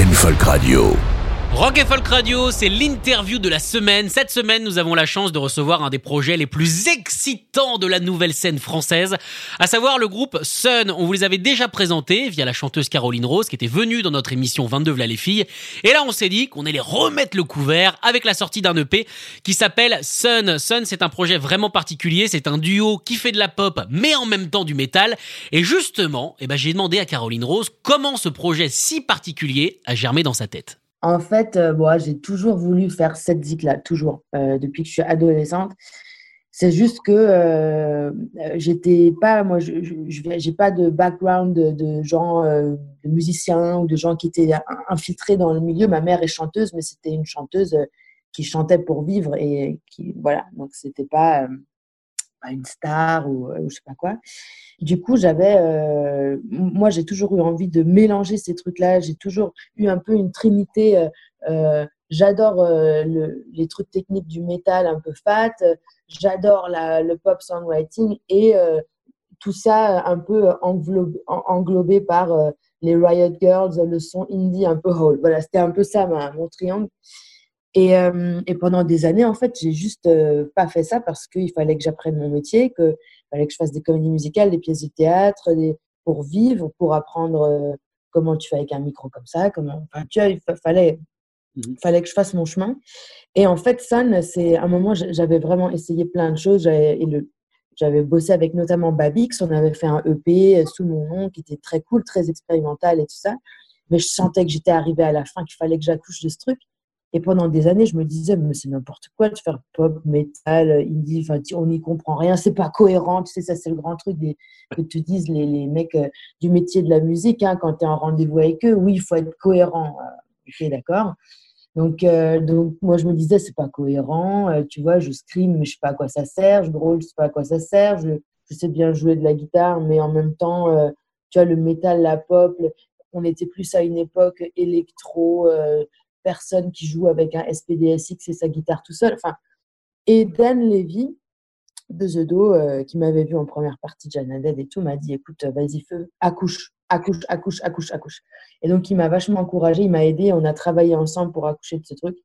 Rock'n'Folk Radio. Rock et Folk Radio, c'est l'interview de la semaine. Cette semaine, nous avons la chance de recevoir un des projets les plus excitants de la nouvelle scène française, à savoir le groupe Sun. On vous les avait déjà présentés via la chanteuse Caroline Rose, qui était venue dans notre émission 22 V'là les filles. Et là, on s'est dit qu'on allait remettre le couvert avec la sortie d'un EP qui s'appelle Sun. Sun, c'est un projet vraiment particulier. C'est un duo qui fait de la pop, mais en même temps du métal. Et justement, eh ben, j'ai demandé à Caroline Rose comment ce projet si particulier a germé dans sa tête. En fait, euh, moi, j'ai toujours voulu faire cette zik-là, toujours, euh, depuis que je suis adolescente. C'est juste que euh, j'étais pas, moi, je n'ai pas de background de, de gens, de musiciens ou de gens qui étaient infiltrés dans le milieu. Ma mère est chanteuse, mais c'était une chanteuse qui chantait pour vivre et qui, voilà, donc c'était pas une star ou, ou, je sais pas quoi. Du coup, j'avais, euh, moi, j'ai toujours eu envie de mélanger ces trucs-là. J'ai toujours eu un peu une trinité. Euh, euh j'adore euh, le, les trucs techniques du métal un peu fat. J'adore le pop songwriting et euh, tout ça un peu englobé, englobé par les Riot Girls, le son indie un peu whole. Voilà, c'était un peu ça mon triangle. Et, euh, et, pendant des années, en fait, j'ai juste euh, pas fait ça parce qu'il fallait que j'apprenne mon métier, qu'il fallait que je fasse des comédies musicales, des pièces de théâtre, des, pour vivre, pour apprendre euh, comment tu fais avec un micro comme ça, comment. Enfin, tu vois, il fallait, mmh fallait que je fasse mon chemin. Et en fait, Sun, c'est un moment, j'avais vraiment essayé plein de choses. J'avais bossé avec notamment Babix, on avait fait un EP sous mon nom qui était très cool, très expérimental et tout ça. Mais je sentais que j'étais arrivée à la fin, qu'il fallait que j'accouche de ce truc. Et pendant des années, je me disais, mais c'est n'importe quoi de faire pop, metal, indie, on n'y comprend rien, c'est pas cohérent. Tu sais, ça, c'est le grand truc que te disent les, les mecs euh, du métier de la musique, hein, quand tu es en rendez-vous avec eux. Oui, il faut être cohérent. Euh, ok, d'accord. Donc, euh, donc, moi, je me disais, c'est pas cohérent. tu vois, je scream, mais je sais pas à quoi ça sert. Je drôle, je sais pas à quoi ça sert. Je, je sais bien jouer de la guitare, mais en même temps, tu vois, le métal, la pop, on était plus à une époque électro personne qui joue avec un SPDSX et sa guitare tout seul. Enfin, et Dan Levy de The Do, euh, qui m'avait vu en première partie de Janaded et tout, m'a dit écoute, vas-y, feu, accouche, accouche, accouche, accouche, accouche. Et donc, il m'a vachement encouragé, il m'a aidé, on a travaillé ensemble pour accoucher de ce truc.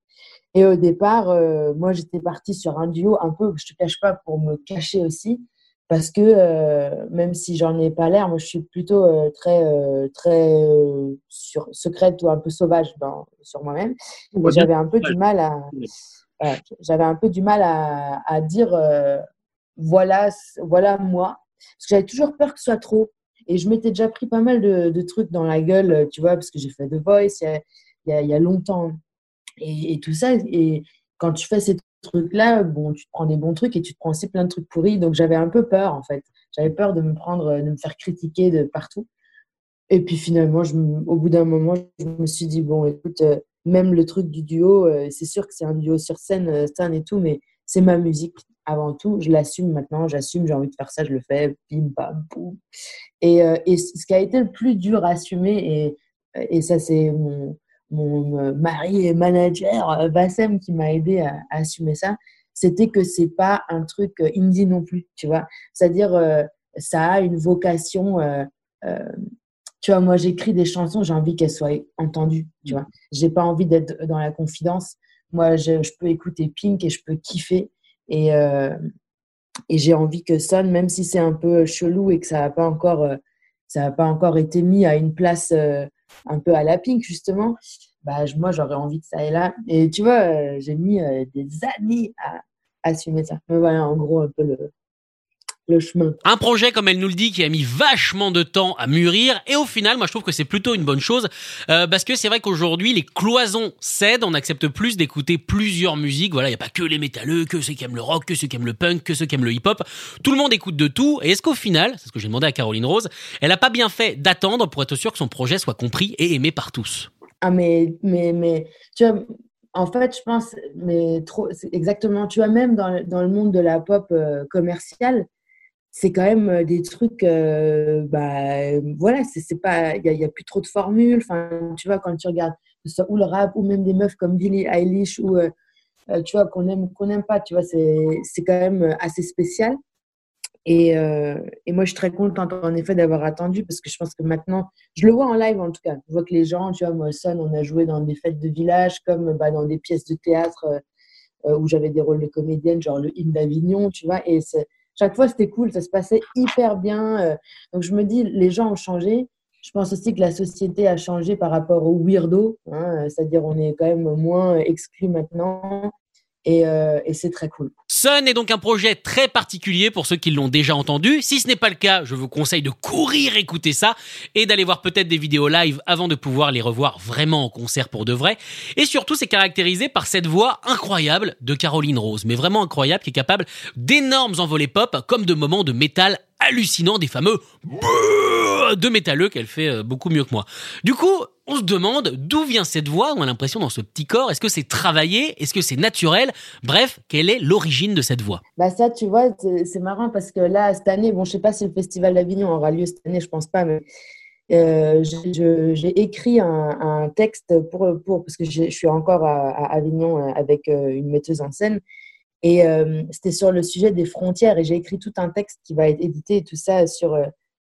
Et au départ, euh, moi, j'étais partie sur un duo un peu, je te cache pas, pour me cacher aussi parce que euh, même si j'en ai pas l'air, moi je suis plutôt euh, très euh, très sur, secrète ou un peu sauvage dans, sur moi-même. J'avais un peu du mal à j'avais un peu du mal à, à dire voilà voilà moi. Parce que j'avais toujours peur que ce soit trop. Et je m'étais déjà pris pas mal de, de, trucs dans la gueule tu vois parce que j'ai fait The Voice il y a, il y a, longtemps. Et, et, tout ça et quand tu fais ces trucs-là, bon, tu te prends des bons trucs et tu te prends aussi plein de trucs pourris. Donc j'avais un peu peur en fait. J'avais peur de me prendre, de me faire critiquer de partout. Et puis finalement, au bout d'un moment, je me suis dit bon, écoute, euh, même le truc du duo, euh, c'est sûr que c'est un duo sur scène, euh, scène et tout, mais c'est ma musique avant tout. Je l'assume maintenant, j'assume, j'ai envie de faire ça, je le fais, bim, bam, boum. Et, et ce qui a été le plus dur à assumer, et, et ça c'est mon, mon euh, mari et manager, euh, Bassem, qui m'a aidé à, assumer ça, c'était que c'est pas un truc euh, indie non plus, tu vois. C'est-à-dire, ça a une vocation. tu vois, moi, j'écris des chansons, j'ai envie qu'elles soient entendues, tu vois. J'ai pas envie d'être dans la confidence. Moi, je, peux écouter Pink et je peux kiffer. Et, et j'ai envie que sonne, même si c'est un peu chelou et que ça n'a pas encore, ça a pas encore été mis à une place un peu à la pink justement, bah, moi j'aurais envie que ça aille là. Et tu vois, euh, j'ai mis euh, des années à, assumer ça. Mais voilà, en gros, un peu le, le chemin. Un projet, comme elle nous le dit, qui a mis vachement de temps à mûrir. Et au final, moi, je trouve que c'est plutôt une bonne chose. Euh, parce que c'est vrai qu'aujourd'hui, les cloisons cèdent. On accepte plus d'écouter plusieurs musiques. Voilà, il n'y a pas que les métalleux, que ceux qui aiment le rock, que ceux qui aiment le punk, que ceux qui aiment le hip-hop. Tout le monde écoute de tout. Et est-ce qu'au final, c'est ce que j'ai demandé à Caroline Rose, elle a pas bien fait d'attendre pour être sûr que son projet soit compris et aimé par tous? Ah, mais, mais, mais, tu vois, en fait, je pense, mais trop, exactement, tu vois, même dans, dans, le monde de la pop euh, commerciale, c'est quand même euh, des trucs, euh, bah, voilà, c'est pas, il n'y a, plus trop de formules. Enfin, tu vois, quand tu regardes, ou le rap, ou même des meufs comme Billie Eilish, ou, euh, tu vois, qu'on aime, qu'on n'aime pas, tu vois, c'est quand même assez spécial. Et, euh, et, moi, je suis très contente en effet d'avoir attendu parce que je pense que maintenant, je le vois en live en tout cas. Je vois que les gens, tu vois, moi, Son, on a joué dans des fêtes de village comme bah, dans des pièces de théâtre euh, où j'avais des rôles de comédienne, genre le hymne d'Avignon, tu vois. Chaque fois, c'était cool, ça se passait hyper bien. Euh. donc, je me dis, les gens ont changé. Je pense aussi que la société a changé par rapport au weirdo, hein, c'est-à-dire on est quand même moins exclus maintenant. Et, euh, et c'est très cool. Sun est donc un projet très particulier pour ceux qui l'ont déjà entendu. Si ce n'est pas le cas, je vous conseille de courir écouter ça et d'aller voir peut-être des vidéos live avant de pouvoir les revoir vraiment en concert pour de vrai. Et surtout, c'est caractérisé par cette voix incroyable de Caroline Rose, mais vraiment incroyable, qui est capable d'énormes envolées pop comme de moments de métal hallucinant des fameux de métalleux qu'elle fait euh, beaucoup mieux que moi. Du coup, on se demande d'où vient cette voix, on a l'impression dans ce petit corps, est-ce que c'est travaillé, est-ce que c'est naturel? Bref, quelle est l'origine de cette voix? Bah ça, tu vois, c'est marrant parce que là, cette année, bon, je sais pas si le Festival d'Avignon aura lieu cette année, je pense pas, mais euh, j'ai écrit un, un, texte pour, pour parce que je suis encore à, à Avignon euh, avec euh, une metteuse en scène et euh, c'était sur le sujet des frontières et j'ai écrit tout un texte qui va être édité tout ça sur, euh,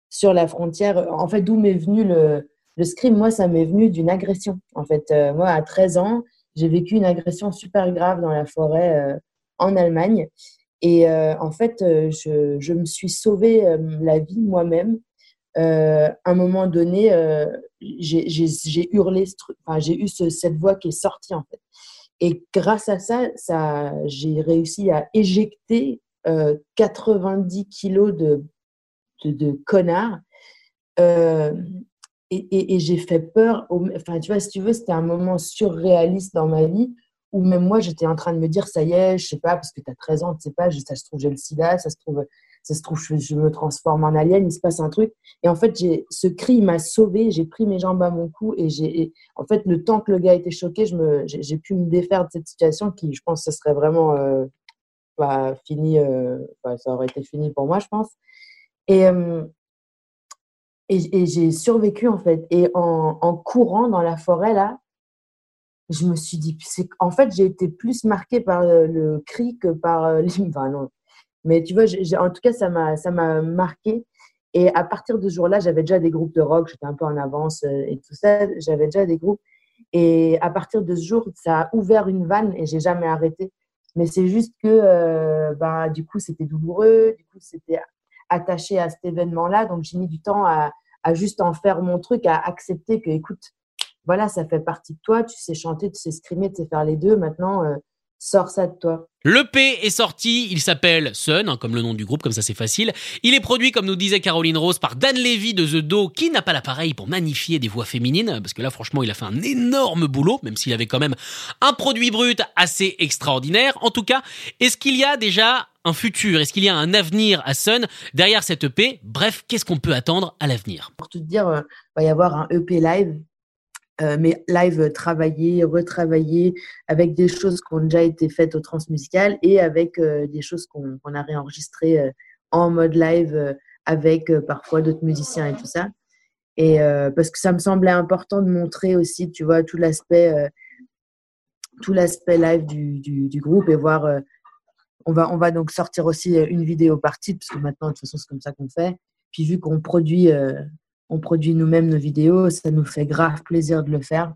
sur la frontière. En fait, d'où m'est venu le, le script Moi, ça m'est venu d'une agression. En fait, euh, moi, à 13 ans, j'ai vécu une agression super grave dans la forêt en Allemagne. Et en fait, je, je, me suis sauvé la vie moi-même. à un moment donné, j'ai hurlé, j'ai eu ce, cette voix qui est sortie en fait. Et grâce à ça, j'ai réussi à éjecter euh, 90 kilos de, de, connards. Euh, et, j'ai fait peur. Enfin, tu vois, si tu veux, c'était un moment surréaliste dans ma vie où même moi, j'étais en train de me dire, ça y est, je sais pas, parce que tu as 13 ans, tu sais pas, ça se trouve, j'ai le sida, ça se trouve, ça se trouve, je, je, me transforme en alien, il se passe un truc. Et en fait, ce cri m'a sauvé, j'ai pris mes jambes à mon cou et j'ai, en fait, le temps que le gars était choqué, j'ai pu me défaire de cette situation qui, je pense, ce serait vraiment euh, fini, euh, ça aurait été fini pour moi, je pense. Et, euh, et, j'ai survécu, en fait. Et en, courant dans la forêt, là, je me suis dit, en fait, j'ai été plus marquée par le, cri que par l'hymne. Enfin, non, mais tu vois, en tout cas, ça m'a, marqué. Et à partir de ce jour-là, j'avais déjà des groupes de rock, j'étais un peu en avance euh, et tout ça. J'avais déjà des groupes. Et à partir de ce jour, ça a ouvert une vanne et j'ai jamais arrêté. Mais c'est juste que, euh, bah, du coup, c'était douloureux. Du coup, c'était attaché à cet événement-là. Donc, j'ai mis du temps à, à, juste en faire mon truc, à accepter que, écoute, voilà, ça fait partie de toi. Tu sais chanter, tu sais scrimer, tu sais faire les deux. Maintenant, euh, sors ça de toi. L'EP est sorti, il s'appelle Sun, hein, comme le nom du groupe, comme ça c'est facile. Il est produit, comme nous disait Caroline Rose, par Dan Levy de The Do, qui n'a pas l'appareil pour magnifier des voix féminines, parce que là franchement il a fait un énorme boulot, même s'il avait quand même un produit brut assez extraordinaire. En tout cas, est-ce qu'il y a déjà un futur? Est-ce qu'il y a un avenir à Sun derrière cette EP Bref, qu'est-ce qu'on peut attendre à l'avenir? Pour tout dire, il va y avoir un EP live euh, mais live travaillé, retravaillé, avec des choses qui ont déjà été faites au transmusical et avec euh, des choses qu'on qu a réenregistrées euh, en mode live euh, avec euh, parfois d'autres musiciens et tout ça. Et euh, parce que ça me semblait important de montrer aussi, tu vois, tout l'aspect tout l'aspect live du, du, du, groupe et voir. on, va, on va donc sortir aussi une vidéo par titre, parce que maintenant, de toute façon, c'est comme ça qu'on fait. Puis vu qu'on produit on produit nous-mêmes nos vidéos, ça nous fait grave plaisir de le faire.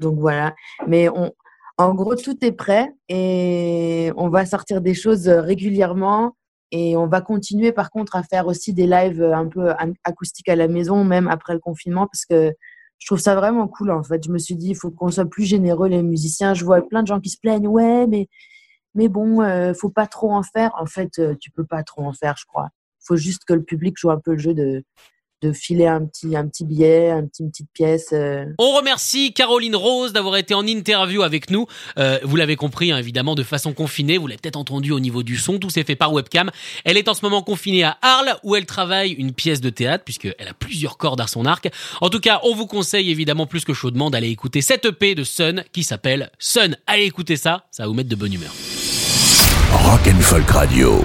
Donc voilà. Mais on, en gros, tout est prêt et on va sortir des choses régulièrement et on va continuer par contre à faire aussi des lives un peu acoustiques à la maison, même après le confinement, parce que je trouve ça vraiment cool en fait. Je me suis dit, il faut qu'on soit plus généreux les musiciens. Je vois plein de gens qui se plaignent, ouais, mais mais bon, euh, faut pas trop en faire. En fait, euh, tu peux pas trop en faire, je crois. Faut juste que le public joue un peu le jeu de de filer un petit, un petit billet, un petit, une petite pièce. Euh. On remercie Caroline Rose d'avoir été en interview avec nous. Euh, vous l'avez compris, hein, évidemment, de façon confinée. Vous l'avez peut-être entendu au niveau du son. Tout s'est fait par webcam. Elle est en ce moment confinée à Arles, où elle travaille une pièce de théâtre, puisqu'elle a plusieurs cordes à son arc. En tout cas, on vous conseille évidemment plus que chaudement d'aller écouter cette EP de Sun qui s'appelle Sun. Allez écouter ça, ça va vous mettre de bonne humeur. Rock and Folk Radio.